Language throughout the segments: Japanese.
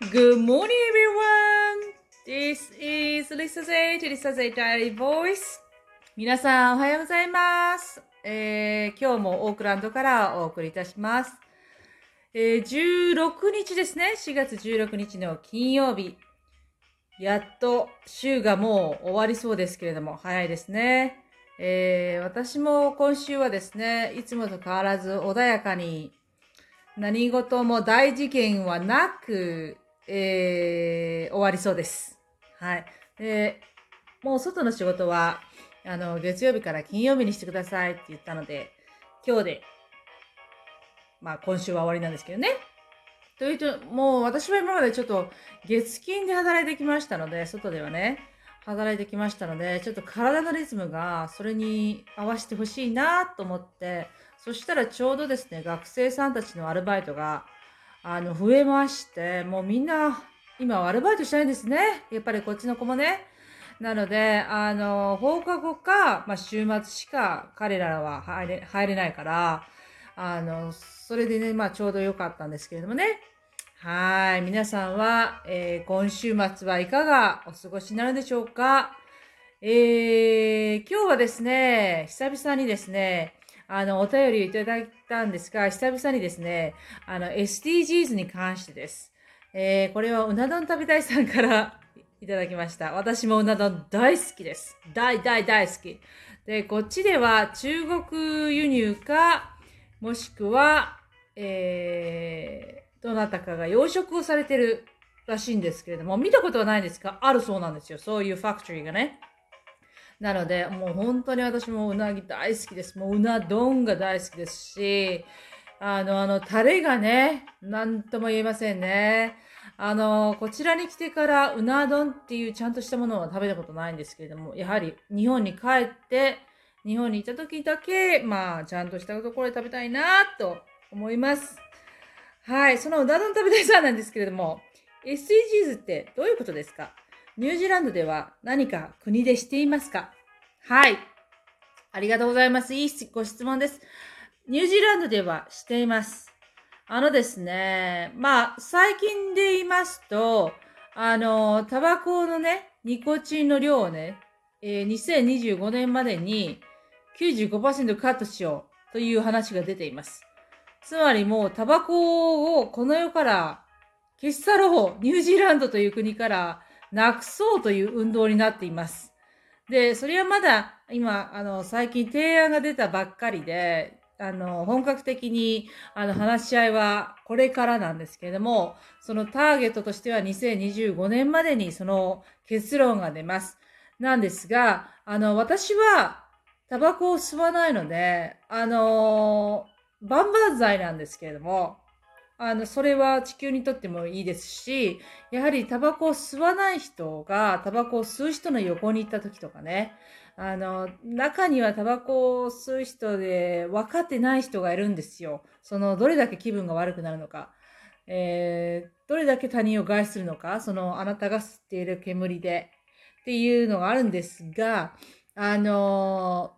Good morning, everyone. This is Lisa Z, Lisa Z Diary Voice. 皆さん、おはようございます。えー、今日もオークランドからお送りいたします。えー、16日ですね。4月16日の金曜日。やっと週がもう終わりそうですけれども、早いですね。えー、私も今週はですね、いつもと変わらず穏やかに何事も大事件はなく、えー、終わりそうです。はい。で、もう外の仕事は、あの、月曜日から金曜日にしてくださいって言ったので、今日で、まあ今週は終わりなんですけどね。というと、もう私は今までちょっと月金で働いてきましたので、外ではね、働いてきましたので、ちょっと体のリズムがそれに合わせてほしいなと思って、そしたらちょうどですね、学生さんたちのアルバイトが、あの、増えまして、もうみんな、今アルバイトしたいんですね。やっぱりこっちの子もね。なので、あの、放課後か、まあ、週末しか彼らは入れ、入れないから、あの、それでね、まあ、ちょうど良かったんですけれどもね。はい。皆さんは、えー今週末はいかがお過ごしになるでしょうか？えー、今日はですね、久々にですね、あの、お便りをいただいたんですが、久々にですね、あの、SDGs に関してです。えー、これはうな丼食べたいさんから いただきました。私もうな丼大好きです。大大大好き。で、こっちでは中国輸入か、もしくは、えー、どなたかが養殖をされてるらしいんですけれども、見たことはないんですが、あるそうなんですよ。そういうファクトリーがね。なので、もう本当に私もうなぎ大好きです。もううな丼が大好きですし、あの、あの、タレがね、なんとも言えませんね。あの、こちらに来てからうな丼っていうちゃんとしたものは食べたことないんですけれども、やはり日本に帰って、日本に行った時だけ、まあ、ちゃんとしたところで食べたいなと思います。はい、そのうな丼食べたいさんなんですけれども、SDGs ってどういうことですか？ニュージーランドでは何か国でしていますか？はい。ありがとうございます。いいご質問です。ニュージーランドではしています。あのですね、まあ、最近で言いますと、あの、タバコのね、ニコチンの量をね、えー2025年までに95%カットしようという話が出ています。つまりもうタバコをこの世から消し去ろう、ニュージーランドという国からなくそうという運動になっています。で、それはまだ今、あの、最近提案が出たばっかりで、あの、本格的に、あの、話し合いはこれからなんですけれども、そのターゲットとしては2025年までにその結論が出ます。なんですが、あの、私はタバコを吸わないので、あの、バンバン剤なんですけれども、あの、それは地球にとってもいいですし、やはりタバコを吸わない人がタバコを吸う人の横に行った時とかね、あの、中にはタバコを吸う人で分かってない人がいるんですよ。その、どれだけ気分が悪くなるのか。えー、どれだけ他人を害するのか、その、あなたが吸っている煙で。っていうのがあるんですが、あの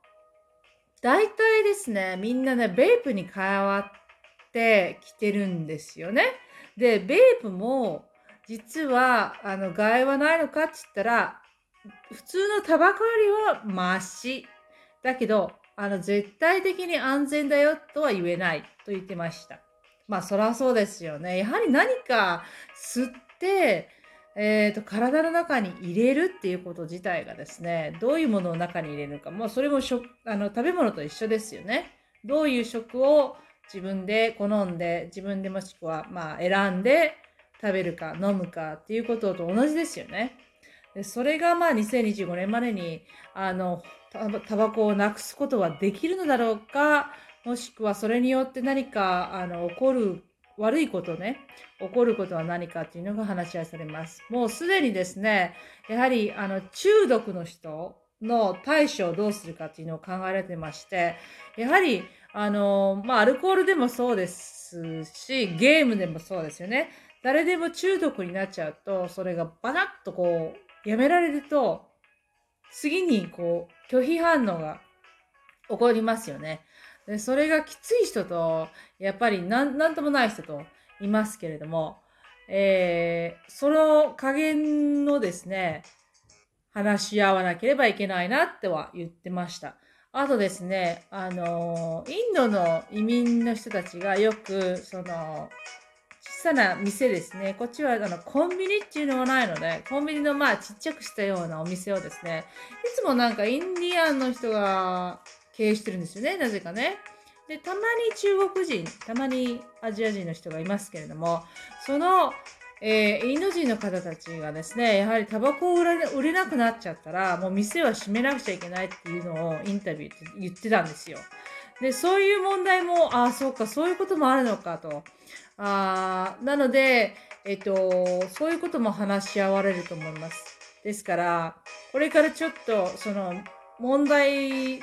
大体ですね、みんなね、ベープに変わってきてるんですよね。で、ベープも、実は、あの、害はないのかって言ったら、普通のタバコよりはマシ。だけど、あの、絶対的に安全だよとは言えないと言ってました。まあ、そらそうですよね。やはり何か吸って、えっ、と、体の中に入れるっていうこと自体がですね、どういうものを中に入れるか。もうそれも食、あの、食べ物と一緒ですよね。どういう食を自分で好んで、自分でもしくは、まあ、選んで食べるか飲むかっていうことと同じですよね。でそれがまあ2025年までに、あの、タバコをなくすことはできるのだろうか、もしくはそれによって何か、あの、起こる悪いことね、起こることは何かっていうのが話し合いされます。もうすでにですね、やはり、あの、中毒の人の対処をどうするかっていうのを考えられてまして、やはり、あの、まあ、アルコールでもそうですし、ゲームでもそうですよね。誰でも中毒になっちゃうと、それがバナッとこう、やめられると、次にこう、拒否反応が起こりますよね。でそれがきつい人と、やっぱりなんなんともない人といますけれども、えー、その加減のですね、話し合わなければいけないなっては言ってました。あとですね、あの、インドの移民の人たちがよく、その、小さな店ですね。こっちはあのコンビニっていうのがないので、コンビニのまあちっちゃくしたようなお店をですね、いつもなんかインディアンの人が経営してるんですよね、なぜかね。で、たまに中国人、たまにアジア人の人がいますけれども、その、えー、インド人の方たちがですね、やはりタバコを売れ売れなくなっちゃったら、もう店は閉めなくちゃいけないっていうのをインタビューって言ってたんですよ。で、そういう問題も、ああ、そうか、そういうこともあるのかと。あなので、えっと、そういうことも話し合われると思います。ですから、これからちょっと、その、問題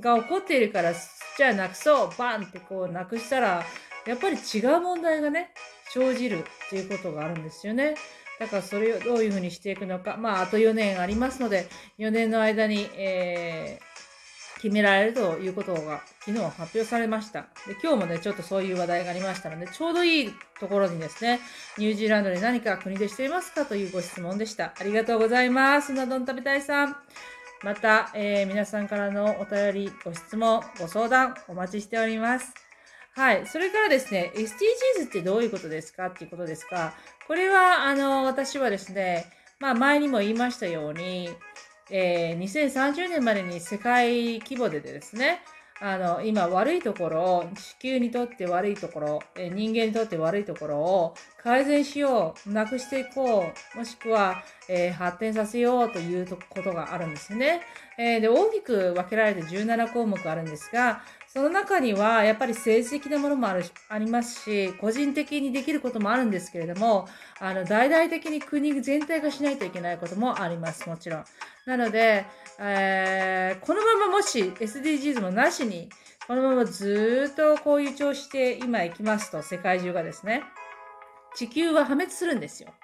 が起こっているから、じゃあなくそう、バンってこうなくしたら、やっぱり違う問題がね、生じるっていうことがあるんですよね。だからそれをどういうふうにしていくのか。まあ、あと4年ありますので、4年の間に、えー、決められるということが昨日発表されました。で、今日もね、ちょっとそういう話題がありましたので、ちょうどいいところにですね、ニュージーランドで何か国でしていますかというご質問でした。ありがとうございます。うな丼食べたいさん。また、えー、皆さんからのお便り、ご質問、ご相談、お待ちしております。はい。それからですね、SDGs ってどういうことですかっていうことですが、これは、あの、私はですね、まあ、前にも言いましたように、えー、2030年までに世界規模でですね、あの、今悪いところを、地球にとって悪いところ、え人間にとって悪いところを改善しよう、なくしていこう、もしくは、えー、発展させようということがあるんですね。えー、で、大きく分けられて17項目あるんですが、その中にはやっぱり政治的なものもあるありますし、個人的にできることもあるんですけれども、あの、大々的に国全体がしないといけないこともあります、もちろん。なので、えー、このままもし SDGs もなしに、このままずっとこういう調子で今行きますと、世界中がですね、地球は破滅するんですよ。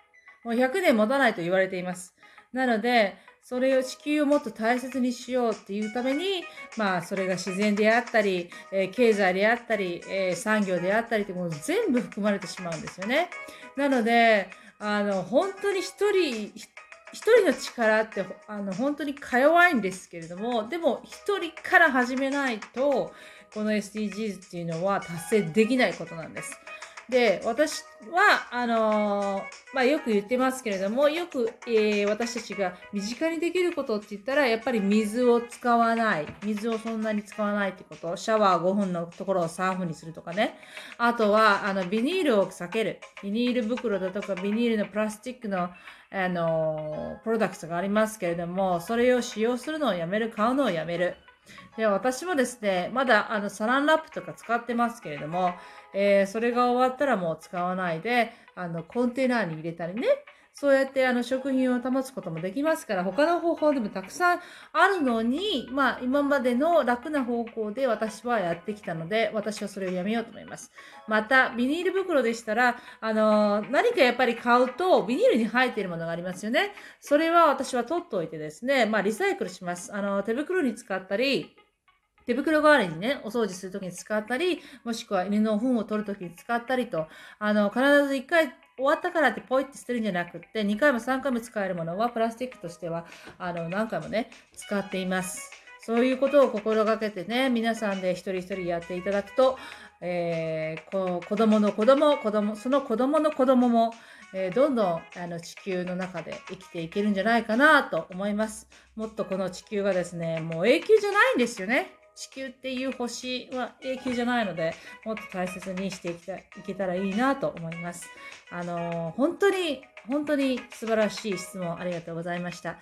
もう100年持たないと言われています。なので、それを地球をもっと大切にしようっていうために、まあ、それが自然であったり、えー、経済であったり、えー、産業であったりってもう全部含まれてしまうんですよね。なので、あの、本当に一人、一人の力ってあの本当にか弱いんですけれども、でも一人から始めないと、この SDGs っていうのは達成できないことなんです。で、私は、あのー、まあ、よく言ってますけれども、よく、えー、私たちが身近にできることって言ったら、やっぱり水を使わない。水をそんなに使わないってこと。シャワー5分のところを3分にするとかね。あとは、あの、ビニールを避ける。ビニール袋だとか、ビニールのプラスチックの、あのー、プロダクトがありますけれども、それを使用するのをやめる、買うのをやめる。で、私もですね、まだあのサランラップとか使ってますけれども、えー、それが終わったらもう使わないで、あの、コンテナに入れたりね、そうやってあの食品を保つこともできますから、他の方法でもたくさんあるのに、まあ今までの楽な方向で私はやってきたので、私はそれをやめようと思います。また、ビニール袋でしたら、あのー、何かやっぱり買うと、ビニールに入っているものがありますよね。それは私は取っておいてですね、まあリサイクルします。あの、手袋に使ったり、手袋代わりにね、お掃除するときに使ったり、もしくは犬の糞を取るときに使ったりと、あの、必ず一回終わったからってポイって捨てるんじゃなくって、2回も3回も使えるものはプラスチックとしては、あの、何回もね、使っています。そういうことを心がけてね、皆さんで一人一人やっていただくと、えー、こ子供の子供、子供、その子供の子供も、えー、どんどんあの地球の中で生きていけるんじゃないかなと思います。もっとこの地球がですね、もう永久じゃないんですよね。地球っていう星は永久じゃないので、もっと大切にしていきたいけたらいいなと思います。あのー、本当に、本当に素晴らしい質問ありがとうございました。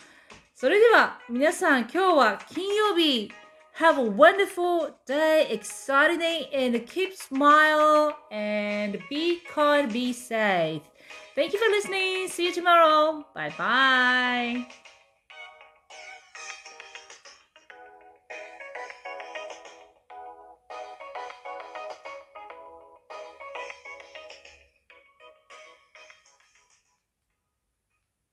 それでは、皆さん、今日は金曜日、Have a wonderful day, exciting day, and keep smile and be kind, be safe. Thank you for listening. See you tomorrow. Bye bye.